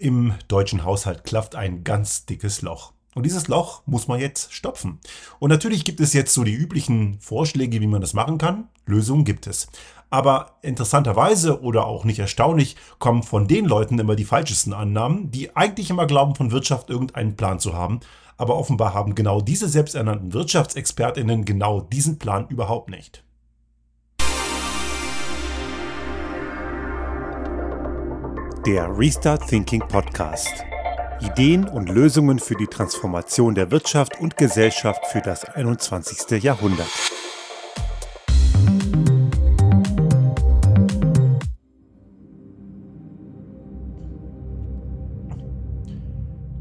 Im deutschen Haushalt klafft ein ganz dickes Loch. Und dieses Loch muss man jetzt stopfen. Und natürlich gibt es jetzt so die üblichen Vorschläge, wie man das machen kann. Lösungen gibt es. Aber interessanterweise oder auch nicht erstaunlich kommen von den Leuten immer die falschesten Annahmen, die eigentlich immer glauben, von Wirtschaft irgendeinen Plan zu haben. Aber offenbar haben genau diese selbsternannten Wirtschaftsexpertinnen genau diesen Plan überhaupt nicht. Der Restart Thinking Podcast. Ideen und Lösungen für die Transformation der Wirtschaft und Gesellschaft für das 21. Jahrhundert.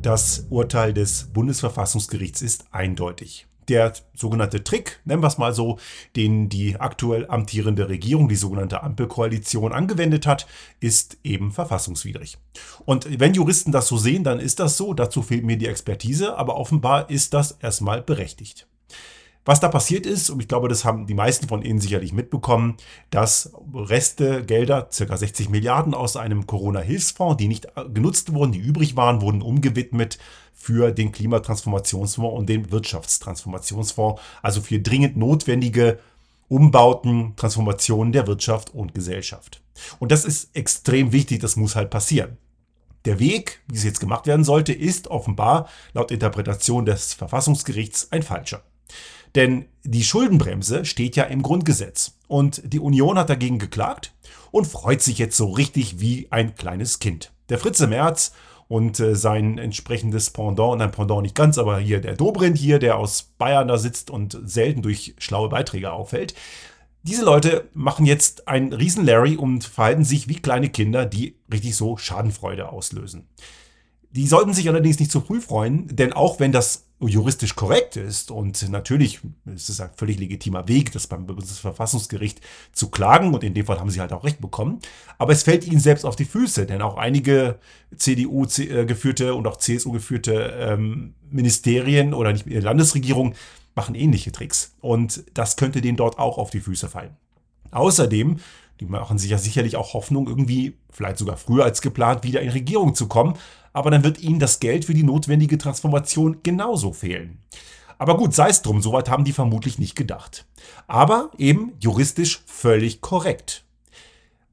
Das Urteil des Bundesverfassungsgerichts ist eindeutig der sogenannte Trick, nennen wir es mal so, den die aktuell amtierende Regierung, die sogenannte Ampelkoalition, angewendet hat, ist eben verfassungswidrig. Und wenn Juristen das so sehen, dann ist das so. Dazu fehlt mir die Expertise, aber offenbar ist das erstmal berechtigt. Was da passiert ist, und ich glaube, das haben die meisten von Ihnen sicherlich mitbekommen, dass Reste, Gelder, circa 60 Milliarden aus einem Corona-Hilfsfonds, die nicht genutzt wurden, die übrig waren, wurden umgewidmet für den Klimatransformationsfonds und den Wirtschaftstransformationsfonds, also für dringend notwendige Umbauten, Transformationen der Wirtschaft und Gesellschaft. Und das ist extrem wichtig, das muss halt passieren. Der Weg, wie es jetzt gemacht werden sollte, ist offenbar laut Interpretation des Verfassungsgerichts ein falscher. Denn die Schuldenbremse steht ja im Grundgesetz. Und die Union hat dagegen geklagt und freut sich jetzt so richtig wie ein kleines Kind. Der Fritze Merz und äh, sein entsprechendes Pendant, nein, Pendant nicht ganz, aber hier der Dobrindt hier, der aus Bayern da sitzt und selten durch schlaue Beiträge auffällt. Diese Leute machen jetzt einen riesen Larry und verhalten sich wie kleine Kinder, die richtig so Schadenfreude auslösen. Die sollten sich allerdings nicht zu früh freuen, denn auch wenn das juristisch korrekt ist und natürlich ist es ein völlig legitimer Weg, das beim Bundesverfassungsgericht zu klagen und in dem Fall haben sie halt auch recht bekommen, aber es fällt ihnen selbst auf die Füße, denn auch einige CDU äh, und auch CSU geführte ähm, Ministerien oder nicht Landesregierungen machen ähnliche Tricks und das könnte denen dort auch auf die Füße fallen. Außerdem die machen sich ja sicherlich auch Hoffnung, irgendwie, vielleicht sogar früher als geplant, wieder in Regierung zu kommen. Aber dann wird ihnen das Geld für die notwendige Transformation genauso fehlen. Aber gut, sei es drum, soweit haben die vermutlich nicht gedacht. Aber eben juristisch völlig korrekt.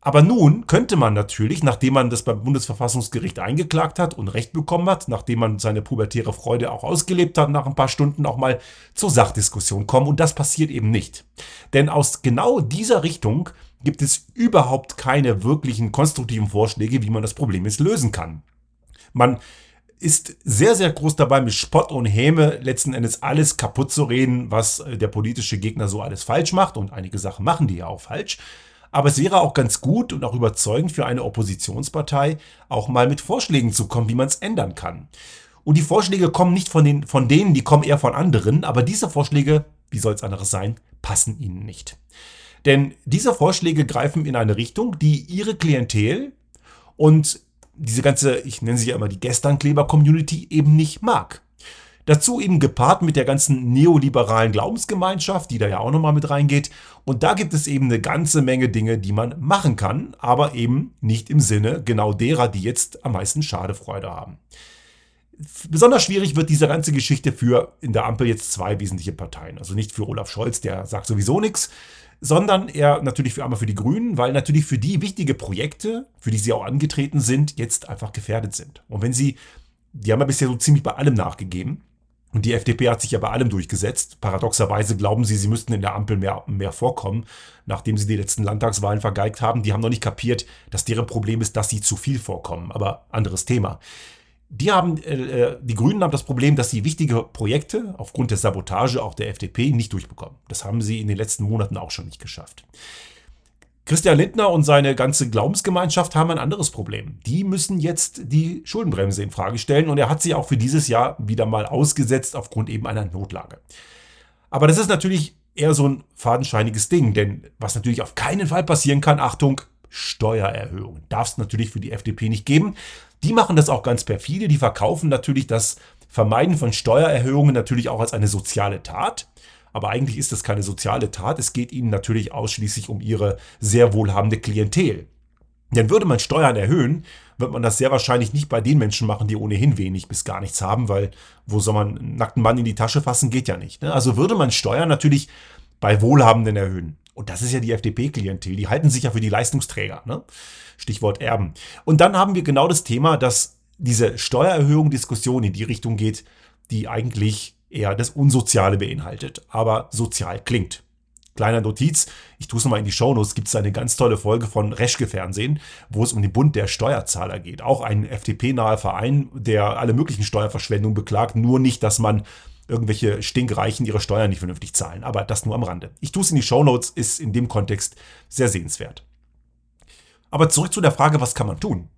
Aber nun könnte man natürlich, nachdem man das beim Bundesverfassungsgericht eingeklagt hat und Recht bekommen hat, nachdem man seine pubertäre Freude auch ausgelebt hat, nach ein paar Stunden auch mal zur Sachdiskussion kommen. Und das passiert eben nicht. Denn aus genau dieser Richtung gibt es überhaupt keine wirklichen konstruktiven Vorschläge, wie man das Problem jetzt lösen kann. Man ist sehr, sehr groß dabei, mit Spott und Häme letzten Endes alles kaputt zu reden, was äh, der politische Gegner so alles falsch macht. Und einige Sachen machen die ja auch falsch. Aber es wäre auch ganz gut und auch überzeugend für eine Oppositionspartei, auch mal mit Vorschlägen zu kommen, wie man es ändern kann. Und die Vorschläge kommen nicht von, den, von denen, die kommen eher von anderen, aber diese Vorschläge, wie soll es anderes sein, passen ihnen nicht. Denn diese Vorschläge greifen in eine Richtung, die ihre Klientel und diese ganze, ich nenne sie ja immer die Gesternkleber-Community eben nicht mag. Dazu eben gepaart mit der ganzen neoliberalen Glaubensgemeinschaft, die da ja auch nochmal mit reingeht. Und da gibt es eben eine ganze Menge Dinge, die man machen kann, aber eben nicht im Sinne genau derer, die jetzt am meisten Schadefreude haben. Besonders schwierig wird diese ganze Geschichte für in der Ampel jetzt zwei wesentliche Parteien. Also nicht für Olaf Scholz, der sagt sowieso nichts, sondern eher natürlich für einmal für die Grünen, weil natürlich für die wichtige Projekte, für die sie auch angetreten sind, jetzt einfach gefährdet sind. Und wenn sie, die haben ja bisher so ziemlich bei allem nachgegeben. Und die FDP hat sich ja bei allem durchgesetzt. Paradoxerweise glauben sie, sie müssten in der Ampel mehr, mehr vorkommen, nachdem sie die letzten Landtagswahlen vergeigt haben. Die haben noch nicht kapiert, dass deren Problem ist, dass sie zu viel vorkommen. Aber anderes Thema. Die haben, äh, äh, die Grünen haben das Problem, dass sie wichtige Projekte aufgrund der Sabotage auch der FDP nicht durchbekommen. Das haben sie in den letzten Monaten auch schon nicht geschafft. Christian Lindner und seine ganze Glaubensgemeinschaft haben ein anderes Problem. Die müssen jetzt die Schuldenbremse in Frage stellen und er hat sie auch für dieses Jahr wieder mal ausgesetzt aufgrund eben einer Notlage. Aber das ist natürlich eher so ein fadenscheiniges Ding, denn was natürlich auf keinen Fall passieren kann, Achtung, Steuererhöhungen. Darf es natürlich für die FDP nicht geben. Die machen das auch ganz perfide. Die verkaufen natürlich das Vermeiden von Steuererhöhungen natürlich auch als eine soziale Tat. Aber eigentlich ist das keine soziale Tat. Es geht ihnen natürlich ausschließlich um ihre sehr wohlhabende Klientel. Denn würde man Steuern erhöhen, wird man das sehr wahrscheinlich nicht bei den Menschen machen, die ohnehin wenig bis gar nichts haben, weil wo soll man einen nackten Mann in die Tasche fassen, geht ja nicht. Ne? Also würde man Steuern natürlich bei Wohlhabenden erhöhen. Und das ist ja die FDP-Klientel. Die halten sich ja für die Leistungsträger. Ne? Stichwort Erben. Und dann haben wir genau das Thema, dass diese Steuererhöhung Diskussion in die Richtung geht, die eigentlich eher das Unsoziale beinhaltet, aber sozial klingt. Kleiner Notiz, ich tue es nochmal in die Shownotes, gibt es eine ganz tolle Folge von Reschke Fernsehen, wo es um den Bund der Steuerzahler geht. Auch ein FDP-naher Verein, der alle möglichen Steuerverschwendungen beklagt, nur nicht, dass man irgendwelche Stinkreichen ihre Steuern nicht vernünftig zahlen. Aber das nur am Rande. Ich tue es in die Shownotes, ist in dem Kontext sehr sehenswert. Aber zurück zu der Frage, was kann man tun?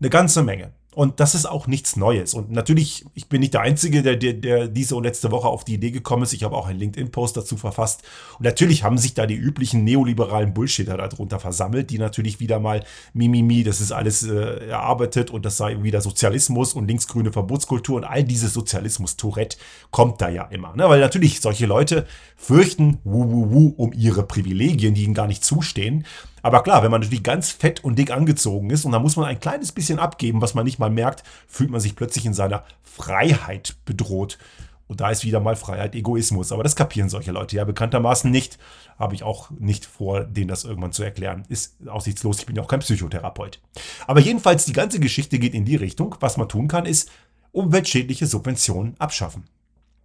Eine ganze Menge. Und das ist auch nichts Neues. Und natürlich, ich bin nicht der Einzige, der, der, der diese und letzte Woche auf die Idee gekommen ist. Ich habe auch einen LinkedIn-Post dazu verfasst. Und natürlich haben sich da die üblichen neoliberalen Bullshitter darunter versammelt, die natürlich wieder mal Mimimi, das ist alles äh, erarbeitet und das sei wieder Sozialismus und linksgrüne Verbotskultur und all dieses Sozialismus-Tourette kommt da ja immer. Ne? Weil natürlich solche Leute fürchten wuh, wuh, wuh um ihre Privilegien, die ihnen gar nicht zustehen. Aber klar, wenn man natürlich ganz fett und dick angezogen ist und da muss man ein kleines bisschen abgeben, was man nicht mal merkt, fühlt man sich plötzlich in seiner Freiheit bedroht. Und da ist wieder mal Freiheit Egoismus. Aber das kapieren solche Leute ja bekanntermaßen nicht. Habe ich auch nicht vor, denen das irgendwann zu erklären. Ist aussichtslos. Ich bin ja auch kein Psychotherapeut. Aber jedenfalls, die ganze Geschichte geht in die Richtung. Was man tun kann, ist umweltschädliche Subventionen abschaffen.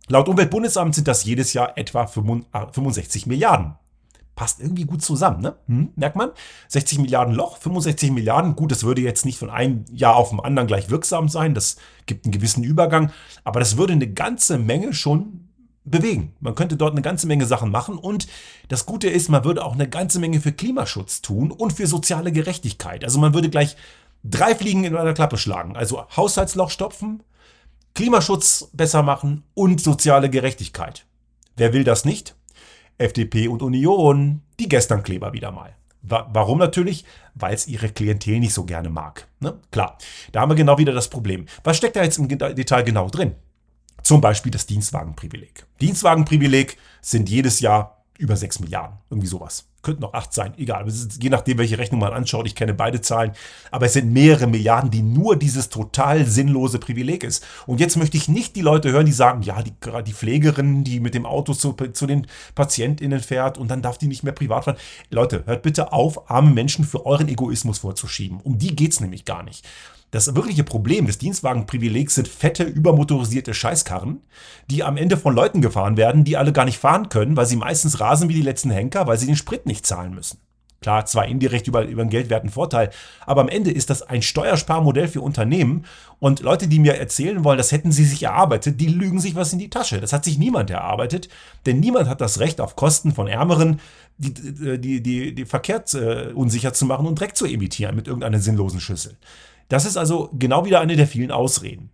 Laut Umweltbundesamt sind das jedes Jahr etwa 65 Milliarden passt irgendwie gut zusammen, ne? Hm, merkt man? 60 Milliarden Loch, 65 Milliarden. Gut, das würde jetzt nicht von einem Jahr auf dem anderen gleich wirksam sein. Das gibt einen gewissen Übergang. Aber das würde eine ganze Menge schon bewegen. Man könnte dort eine ganze Menge Sachen machen. Und das Gute ist, man würde auch eine ganze Menge für Klimaschutz tun und für soziale Gerechtigkeit. Also man würde gleich drei Fliegen in einer Klappe schlagen. Also Haushaltsloch stopfen, Klimaschutz besser machen und soziale Gerechtigkeit. Wer will das nicht? FDP und Union, die gestern Kleber wieder mal. Warum natürlich? Weil es ihre Klientel nicht so gerne mag. Ne? Klar, da haben wir genau wieder das Problem. Was steckt da jetzt im Detail genau drin? Zum Beispiel das Dienstwagenprivileg. Dienstwagenprivileg sind jedes Jahr über 6 Milliarden, irgendwie sowas könnten noch acht sein, egal. Je nachdem, welche Rechnung man anschaut, ich kenne beide Zahlen. Aber es sind mehrere Milliarden, die nur dieses total sinnlose Privileg ist. Und jetzt möchte ich nicht die Leute hören, die sagen, ja, die, die Pflegerin, die mit dem Auto zu, zu den PatientInnen fährt und dann darf die nicht mehr privat fahren. Leute, hört bitte auf, arme Menschen für euren Egoismus vorzuschieben. Um die geht es nämlich gar nicht. Das wirkliche Problem des Dienstwagenprivilegs sind fette, übermotorisierte Scheißkarren, die am Ende von Leuten gefahren werden, die alle gar nicht fahren können, weil sie meistens rasen wie die letzten Henker, weil sie den Sprit nicht zahlen müssen. Klar, zwar indirekt über, über einen geldwerten Vorteil, aber am Ende ist das ein Steuersparmodell für Unternehmen und Leute, die mir erzählen wollen, das hätten sie sich erarbeitet, die lügen sich was in die Tasche. Das hat sich niemand erarbeitet, denn niemand hat das Recht, auf Kosten von Ärmeren die, die, die, die Verkehr äh, unsicher zu machen und Dreck zu emittieren mit irgendeiner sinnlosen Schüssel. Das ist also genau wieder eine der vielen Ausreden.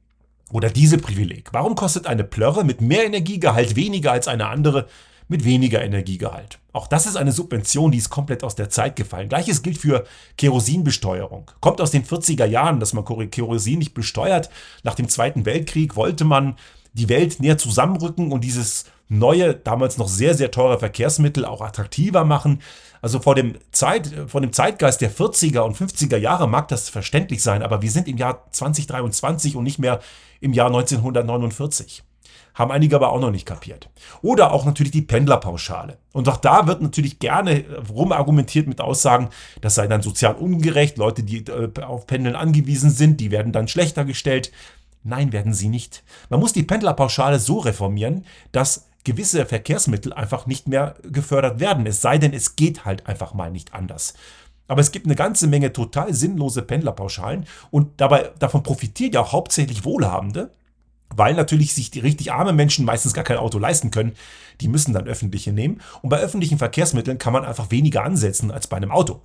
Oder diese Privileg. Warum kostet eine Plörre mit mehr Energiegehalt weniger als eine andere mit weniger Energiegehalt? Auch das ist eine Subvention, die ist komplett aus der Zeit gefallen. Gleiches gilt für Kerosinbesteuerung. Kommt aus den 40er Jahren, dass man Kerosin nicht besteuert. Nach dem Zweiten Weltkrieg wollte man die Welt näher zusammenrücken und dieses neue, damals noch sehr, sehr teure Verkehrsmittel auch attraktiver machen. Also vor dem, Zeit, vor dem Zeitgeist der 40er und 50er Jahre mag das verständlich sein, aber wir sind im Jahr 2023 und nicht mehr im Jahr 1949. Haben einige aber auch noch nicht kapiert. Oder auch natürlich die Pendlerpauschale. Und auch da wird natürlich gerne rumargumentiert mit Aussagen, das sei dann sozial ungerecht. Leute, die äh, auf Pendeln angewiesen sind, die werden dann schlechter gestellt. Nein, werden sie nicht. Man muss die Pendlerpauschale so reformieren, dass gewisse Verkehrsmittel einfach nicht mehr gefördert werden. Es sei denn, es geht halt einfach mal nicht anders. Aber es gibt eine ganze Menge total sinnlose Pendlerpauschalen und dabei, davon profitieren ja auch hauptsächlich Wohlhabende, weil natürlich sich die richtig armen Menschen meistens gar kein Auto leisten können. Die müssen dann öffentliche nehmen. Und bei öffentlichen Verkehrsmitteln kann man einfach weniger ansetzen als bei einem Auto.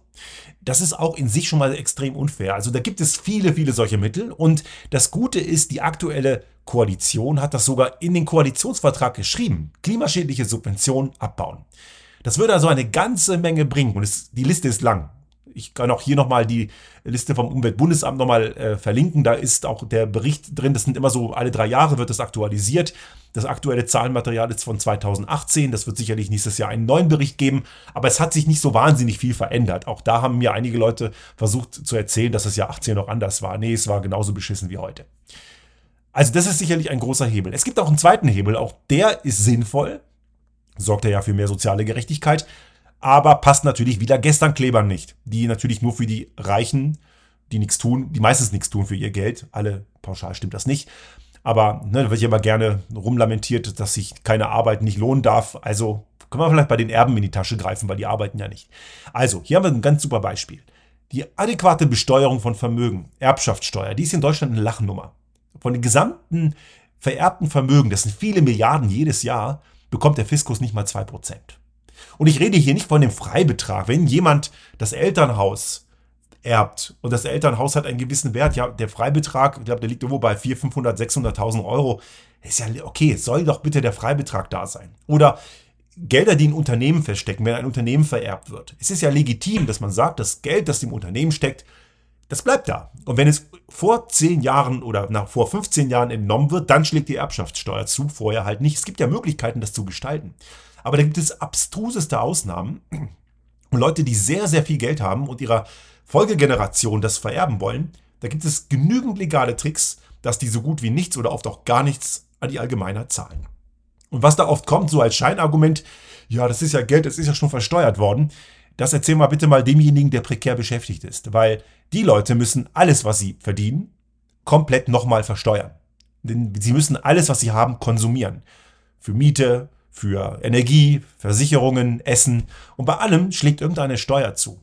Das ist auch in sich schon mal extrem unfair. Also da gibt es viele, viele solche Mittel. Und das Gute ist, die aktuelle Koalition hat das sogar in den Koalitionsvertrag geschrieben. Klimaschädliche Subventionen abbauen. Das würde also eine ganze Menge bringen. Und es, die Liste ist lang Ich kann auch hier nochmal die Liste vom Umweltbundesamt nochmal äh, verlinken. Da ist auch der Bericht drin. Das sind immer so, alle drei Jahre wird das aktualisiert. Das aktuelle Zahlenmaterial ist von 2018. Das wird sicherlich nächstes Jahr einen neuen Bericht geben. Aber es hat sich nicht so wahnsinnig viel verändert. Auch da haben mir einige Leute versucht zu erzählen, dass das Jahr 18 noch anders war. Nee, es war genauso beschissen wie heute. Also das ist sicherlich ein großer Hebel. Es gibt auch einen zweiten Hebel. Auch der ist sinnvoll. Sorgt er ja für mehr soziale Gerechtigkeit aber passt natürlich wieder gestern Klebern nicht, die natürlich nur für die Reichen, die nichts tun, die meistens nichts tun für ihr Geld. Alle pauschal stimmt das nicht. Aber ne, da wird ja immer gerne rumlamentiert, dass sich keine Arbeit nicht lohnen darf. Also können wir vielleicht bei den Erben in die Tasche greifen, weil die arbeiten ja nicht. Also, hier haben wir ein ganz super Beispiel. Die adäquate Besteuerung von Vermögen, Erbschaftssteuer, die ist in Deutschland eine Lachnummer. Von den gesamten vererbten Vermögen, das sind viele Milliarden jedes Jahr, bekommt der Fiskus nicht mal 2%. Und ich rede hier nicht von dem Freibetrag. Wenn jemand das Elternhaus erbt und das Elternhaus hat einen gewissen Wert, ja, der Freibetrag, ich glaube, der liegt irgendwo bei 400, 500, 600.000 Euro, ist ja okay, soll doch bitte der Freibetrag da sein. Oder Gelder, die in Unternehmen verstecken, wenn ein Unternehmen vererbt wird. Es ist ja legitim, dass man sagt, das Geld, das im Unternehmen steckt, das bleibt da. Und wenn es vor 10 Jahren oder nach, vor 15 Jahren entnommen wird, dann schlägt die Erbschaftssteuer zu, vorher halt nicht. Es gibt ja Möglichkeiten, das zu gestalten. Aber da gibt es abstruseste Ausnahmen. Und Leute, die sehr, sehr viel Geld haben und ihrer Folgegeneration das vererben wollen, da gibt es genügend legale Tricks, dass die so gut wie nichts oder oft auch gar nichts an die Allgemeinheit zahlen. Und was da oft kommt, so als Scheinargument, ja, das ist ja Geld, das ist ja schon versteuert worden, das erzähl mal bitte mal demjenigen, der prekär beschäftigt ist. Weil die Leute müssen alles, was sie verdienen, komplett nochmal versteuern. Denn sie müssen alles, was sie haben, konsumieren. Für Miete, für Energie, Versicherungen, Essen und bei allem schlägt irgendeine Steuer zu.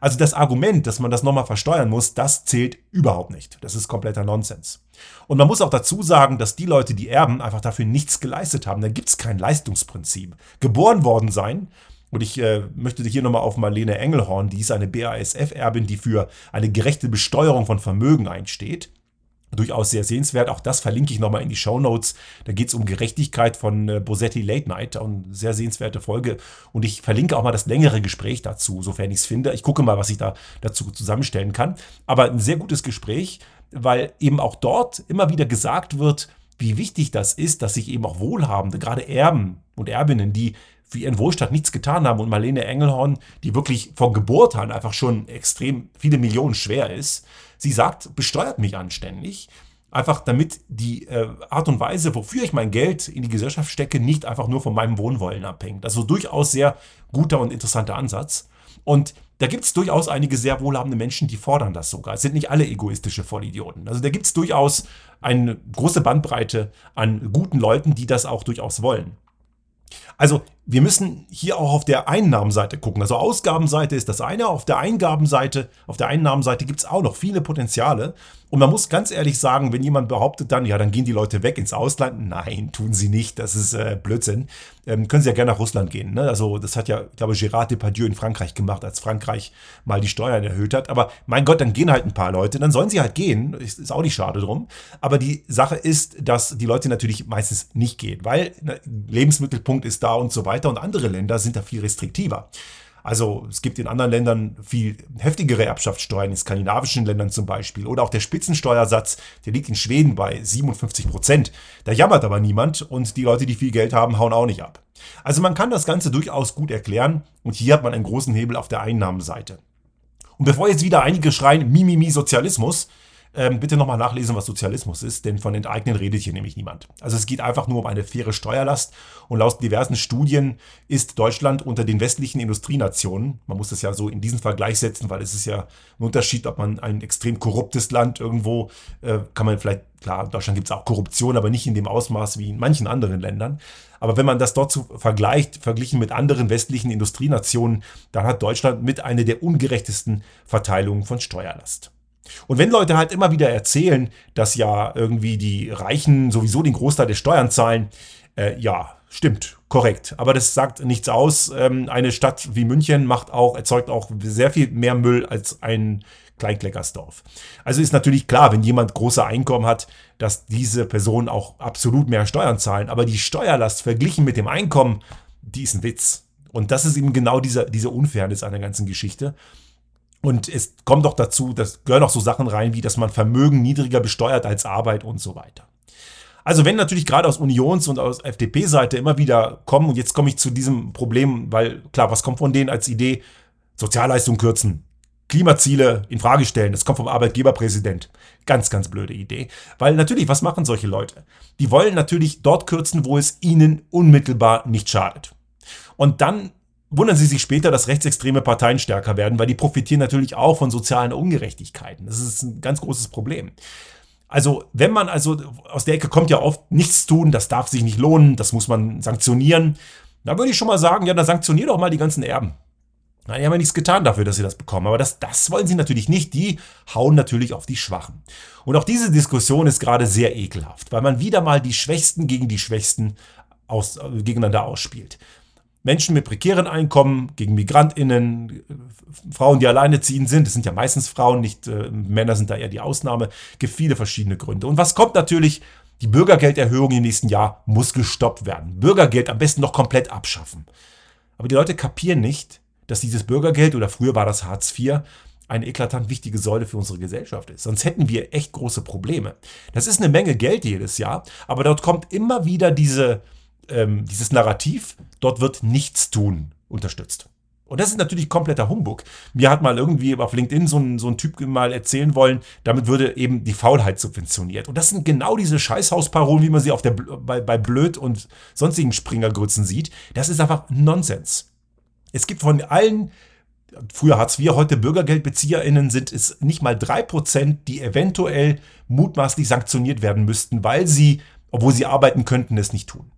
Also das Argument, dass man das nochmal versteuern muss, das zählt überhaupt nicht. Das ist kompletter Nonsens. Und man muss auch dazu sagen, dass die Leute, die erben, einfach dafür nichts geleistet haben. Da gibt es kein Leistungsprinzip. Geboren worden sein, und ich äh, möchte hier nochmal auf Marlene Engelhorn, die ist eine BASF-Erbin, die für eine gerechte Besteuerung von Vermögen einsteht durchaus sehr sehenswert. Auch das verlinke ich nochmal in die Show Notes. Da geht es um Gerechtigkeit von äh, Bosetti Late Night. Eine sehr sehenswerte Folge. Und ich verlinke auch mal das längere Gespräch dazu, sofern ich es finde. Ich gucke mal, was ich da dazu zusammenstellen kann. Aber ein sehr gutes Gespräch, weil eben auch dort immer wieder gesagt wird, wie wichtig das ist, dass sich eben auch Wohlhabende, gerade Erben und Erbinnen, die für ihren Wohlstand nichts getan haben und Marlene Engelhorn, die wirklich von Geburt an einfach schon extrem viele Millionen schwer ist, sie sagt, besteuert mich anständig, einfach damit die äh, Art und Weise, wofür ich mein Geld in die Gesellschaft stecke, nicht einfach nur von meinem Wohnwollen abhängt. Also durchaus sehr guter und interessanter Ansatz. Und da gibt es durchaus einige sehr wohlhabende Menschen, die fordern das sogar. Es sind nicht alle egoistische Vollidioten. Also da gibt es durchaus eine große Bandbreite an guten Leuten, die das auch durchaus wollen. Also wir müssen hier auch auf der Einnahmenseite gucken. Also Ausgabenseite ist das eine, auf der Eingabenseite, auf der Einnahmenseite gibt es auch noch viele Potenziale. Und man muss ganz ehrlich sagen, wenn jemand behauptet dann, ja, dann gehen die Leute weg ins Ausland. Nein, tun sie nicht. Das ist äh, Blödsinn. Ähm, können sie ja gerne nach Russland gehen. Ne? Also das hat ja, glaube ich, Gérard Depardieu in Frankreich gemacht, als Frankreich mal die Steuern erhöht hat. Aber mein Gott, dann gehen halt ein paar Leute. Dann sollen sie halt gehen. Ist, ist auch nicht schade drum. Aber die Sache ist, dass die Leute natürlich meistens nicht gehen, weil ne, Lebensmittelpunkt ist da und so weiter. Und andere Länder sind da viel restriktiver. Also es gibt in anderen Ländern viel heftigere Erbschaftssteuern, in skandinavischen Ländern zum Beispiel. Oder auch der Spitzensteuersatz, der liegt in Schweden bei 57 Prozent. Da jammert aber niemand und die Leute, die viel Geld haben, hauen auch nicht ab. Also man kann das Ganze durchaus gut erklären und hier hat man einen großen Hebel auf der Einnahmenseite. Und bevor jetzt wieder einige schreien, Mimimi Sozialismus, ähm, bitte nochmal nachlesen, was Sozialismus ist, denn von Enteignen redet hier nämlich niemand. Also es geht einfach nur um eine faire Steuerlast und laut diversen Studien ist Deutschland unter den westlichen Industrienationen, man muss das ja so in diesen Vergleich setzen, weil es ist ja ein Unterschied, ob man ein extrem korruptes Land irgendwo, äh, kann man vielleicht, klar, in Deutschland gibt es auch Korruption, aber nicht in dem Ausmaß wie in manchen anderen Ländern. Aber wenn man das dort zu vergleicht, verglichen mit anderen westlichen Industrienationen, dann hat Deutschland mit einer der ungerechtesten Verteilungen von Steuerlast. Und wenn Leute halt immer wieder erzählen, dass ja irgendwie die Reichen sowieso den Großteil der Steuern zahlen, äh, ja, stimmt, korrekt. Aber das sagt nichts aus. Ähm, eine Stadt wie München macht auch, erzeugt auch sehr viel mehr Müll als ein Kleinkleckersdorf. Also ist natürlich klar, wenn jemand große Einkommen hat, dass diese Personen auch absolut mehr Steuern zahlen. Aber die Steuerlast verglichen mit dem Einkommen, die ist ein Witz. Und das ist eben genau diese, diese Unfairness an der ganzen Geschichte. Und es kommt doch dazu, das gehören auch so Sachen rein, wie dass man Vermögen niedriger besteuert als Arbeit und so weiter. Also wenn natürlich gerade aus Unions- und aus FDP-Seite immer wieder kommen, und jetzt komme ich zu diesem Problem, weil klar, was kommt von denen als Idee? Sozialleistung kürzen, Klimaziele in Frage stellen, das kommt vom Arbeitgeberpräsident. Ganz, ganz blöde Idee. Weil natürlich, was machen solche Leute? Die wollen natürlich dort kürzen, wo es ihnen unmittelbar nicht schadet. Und dann wundern Sie sich später, dass rechtsextreme Parteien stärker werden, weil die profitieren natürlich auch von sozialen Ungerechtigkeiten. Das ist ein ganz großes Problem. Also, wenn man also aus der Ecke kommt ja oft nichts tun, das darf sich nicht lohnen, das muss man sanktionieren. Da würde ich schon mal sagen, ja, dann sanktioniert doch mal die ganzen Erben. Na, die haben ja nichts getan dafür, dass sie das bekommen. Aber das, das wollen sie natürlich nicht. Die hauen natürlich auf die Schwachen. Und auch diese Diskussion ist gerade sehr ekelhaft, weil man wieder mal die Schwächsten gegen die Schwächsten aus, äh, gegeneinander ausspielt. Menschen mit prekären Einkommen gegen MigrantInnen, Frauen, die alleineziehend sind, das sind ja meistens Frauen, nicht äh, Männer sind da eher die Ausnahme, gibt viele verschiedene Gründe. Und was kommt natürlich? Die Bürgergelderhöhung im nächsten Jahr muss gestoppt werden. Bürgergeld am besten noch komplett abschaffen. Aber die Leute kapieren nicht, dass dieses Bürgergeld oder früher war das Hartz IV eine eklatant wichtige Säule für unsere Gesellschaft ist. Sonst hätten wir echt große Probleme. Das ist eine Menge Geld jedes Jahr, aber dort kommt immer wieder diese, ähm, dieses Narrativ, dort wird nichts tun, unterstützt. Und das ist natürlich kompletter Humbug. Mir hat mal irgendwie auf LinkedIn so ein, so ein Typ mal erzählen wollen, damit würde eben die Faulheit subventioniert. Und das sind genau diese Scheißhausparolen, wie man sie auf der, bei, bei Blöd und sonstigen Springergrützen sieht. Das ist einfach Nonsens. Es gibt von allen, früher Hartz IV, heute BürgergeldbezieherInnen, sind es nicht mal drei Prozent, die eventuell mutmaßlich sanktioniert werden müssten, weil sie, obwohl sie arbeiten könnten, es nicht tun.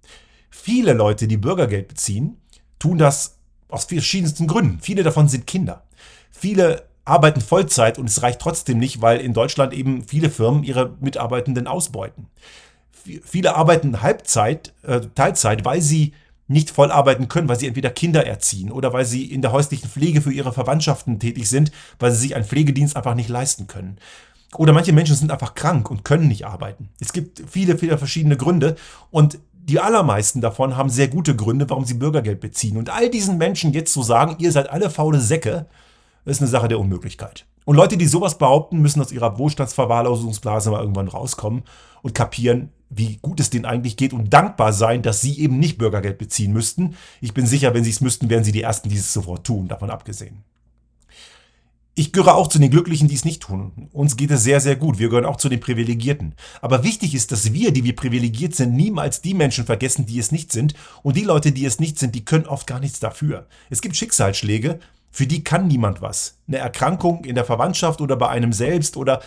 Viele Leute, die Bürgergeld beziehen, tun das aus verschiedensten Gründen. Viele davon sind Kinder. Viele arbeiten Vollzeit und es reicht trotzdem nicht, weil in Deutschland eben viele Firmen ihre Mitarbeitenden ausbeuten. Viele arbeiten Halbzeit, äh, Teilzeit, weil sie nicht voll arbeiten können, weil sie entweder Kinder erziehen oder weil sie in der häuslichen Pflege für ihre Verwandtschaften tätig sind, weil sie sich einen Pflegedienst einfach nicht leisten können. Oder manche Menschen sind einfach krank und können nicht arbeiten. Es gibt viele, viele verschiedene Gründe und die allermeisten davon haben sehr gute Gründe, warum sie Bürgergeld beziehen. Und all diesen Menschen jetzt zu sagen, ihr seid alle faule Säcke, ist eine Sache der Unmöglichkeit. Und Leute, die sowas behaupten, müssen aus ihrer Wohlstandsverwahrlosungsblase mal irgendwann rauskommen und kapieren, wie gut es denen eigentlich geht und dankbar sein, dass sie eben nicht Bürgergeld beziehen müssten. Ich bin sicher, wenn sie es müssten, wären sie die Ersten, die es sofort tun, davon abgesehen. Ich gehöre auch zu den Glücklichen, die es nicht tun. Uns geht es sehr, sehr gut. Wir gehören auch zu den Privilegierten. Aber wichtig ist, dass wir, die wir privilegiert sind, niemals die Menschen vergessen, die es nicht sind. Und die Leute, die es nicht sind, die können oft gar nichts dafür. Es gibt Schicksalsschläge, für die kann niemand was. Eine Erkrankung in der Verwandtschaft oder bei einem selbst oder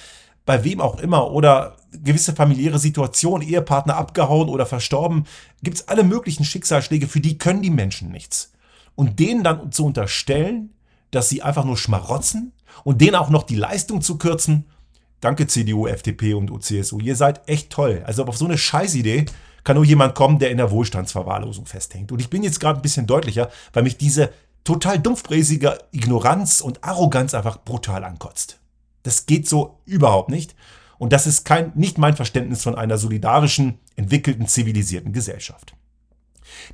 bei wem auch immer oder gewisse familiäre Situationen, Ehepartner abgehauen oder verstorben, gibt es alle möglichen Schicksalsschläge, für die können die Menschen nichts. Und denen dann zu unterstellen, dass sie einfach nur schmarotzen und denen auch noch die Leistung zu kürzen. Danke CDU, FDP und CSU. Ihr seid echt toll. Also auf so eine Scheißidee kann nur jemand kommen, der in der Wohlstandsverwahrlosung festhängt. Und ich bin jetzt gerade ein bisschen deutlicher, weil mich diese total dumpfbräsige Ignoranz und Arroganz einfach brutal ankotzt. Das geht so überhaupt nicht. Und das ist kein, nicht mein Verständnis von einer solidarischen, entwickelten, zivilisierten Gesellschaft.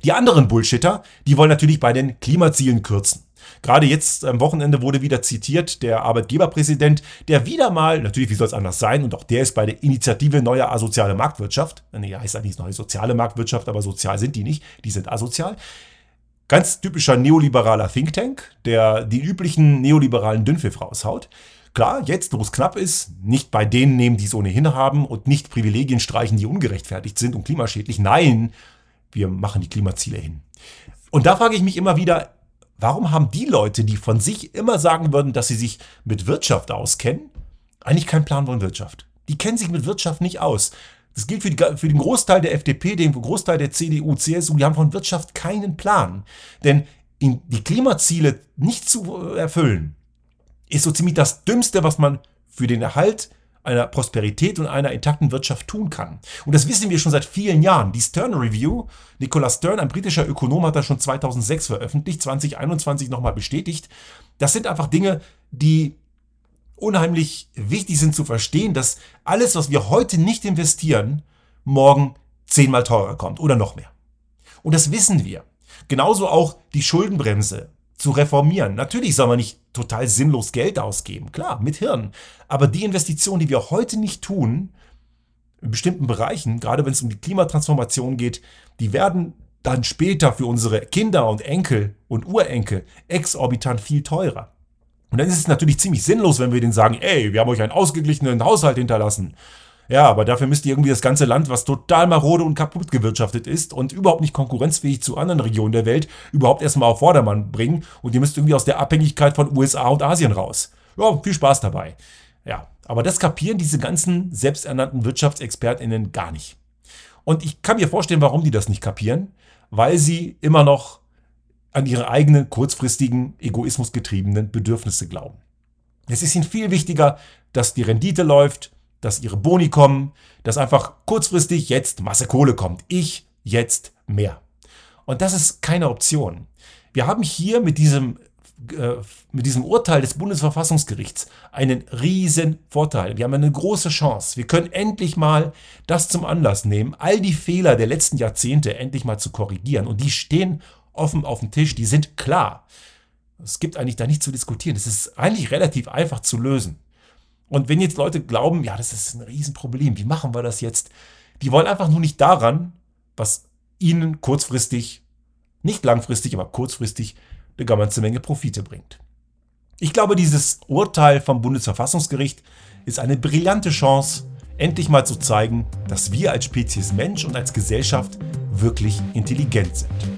Die anderen Bullshitter, die wollen natürlich bei den Klimazielen kürzen. Gerade jetzt am Wochenende wurde wieder zitiert der Arbeitgeberpräsident, der wieder mal, natürlich wie soll es anders sein, und auch der ist bei der Initiative Neue Asoziale Marktwirtschaft, nee, heißt eigentlich neue soziale Marktwirtschaft, aber sozial sind die nicht, die sind asozial. Ganz typischer neoliberaler Think Tank, der die üblichen neoliberalen Dünnpfiff raushaut. Klar, jetzt, wo es knapp ist, nicht bei denen nehmen, die es ohnehin haben und nicht Privilegien streichen, die ungerechtfertigt sind und klimaschädlich. Nein, wir machen die Klimaziele hin. Und da frage ich mich immer wieder, warum haben die Leute, die von sich immer sagen würden, dass sie sich mit Wirtschaft auskennen, eigentlich keinen Plan von Wirtschaft? Die kennen sich mit Wirtschaft nicht aus. Das gilt für, die, für, den Großteil der FDP, den Großteil der CDU, CSU, die haben von Wirtschaft keinen Plan. Denn die Klimaziele nicht zu erfüllen, ist so ziemlich das Dümmste, was man für den Erhalt einer Prosperität und einer intakten Wirtschaft tun kann. Und das wissen wir schon seit vielen Jahren. Die Stern Review, Nicolas Stern, ein britischer Ökonom, hat das schon 2006 veröffentlicht, 2021 nochmal bestätigt. Das sind einfach Dinge, die unheimlich wichtig sind zu verstehen, dass alles, was wir heute nicht investieren, morgen zehnmal teurer kommt oder noch mehr. Und das wissen wir. Genauso auch die Schuldenbremse, zu reformieren. Natürlich soll man nicht total sinnlos Geld ausgeben, klar, mit Hirn. Aber die Investitionen, die wir heute nicht tun, in bestimmten Bereichen, gerade wenn es um die Klimatransformation geht, die werden dann später für unsere Kinder und Enkel und Urenkel exorbitant viel teurer. Und dann ist es natürlich ziemlich sinnlos, wenn wir denen sagen, ey, wir haben euch einen ausgeglichenen Haushalt hinterlassen. Ja, aber dafür müsst ihr irgendwie das ganze Land, was total marode und kaputt gewirtschaftet ist und überhaupt nicht konkurrenzfähig zu anderen Regionen der Welt, überhaupt erstmal auf Vordermann bringen. Und ihr müsst irgendwie aus der Abhängigkeit von USA und Asien raus. Ja, viel Spaß dabei. Ja, aber das kapieren diese ganzen selbsternannten WirtschaftsexpertInnen gar nicht. Und ich kann mir vorstellen, warum die das nicht kapieren, weil sie immer noch an ihre eigenen kurzfristigen, egoismusgetriebenen Bedürfnisse glauben. Es ist ihnen viel wichtiger, dass die Rendite läuft, dass ihre Boni kommen, dass einfach kurzfristig jetzt Masse Kohle kommt. Ich jetzt mehr. Und das ist keine Option. Wir haben hier mit diesem, äh, mit diesem Urteil des Bundesverfassungsgerichts einen riesen Vorteil. Wir haben eine große Chance. Wir können endlich mal das zum Anlass nehmen, all die Fehler der letzten Jahrzehnte endlich mal zu korrigieren. Und die stehen offen auf dem Tisch, die sind klar. Es gibt eigentlich da nichts zu diskutieren. Es ist eigentlich relativ einfach zu lösen. Und wenn jetzt Leute glauben, ja, das ist ein Riesenproblem, wie machen wir das jetzt? Die wollen einfach nur nicht daran, was ihnen kurzfristig, nicht langfristig, aber kurzfristig eine ganze Menge Profite bringt. Ich glaube, dieses Urteil vom Bundesverfassungsgericht ist eine brillante Chance, endlich mal zu zeigen, dass wir als Spezies Mensch und als Gesellschaft wirklich intelligent sind.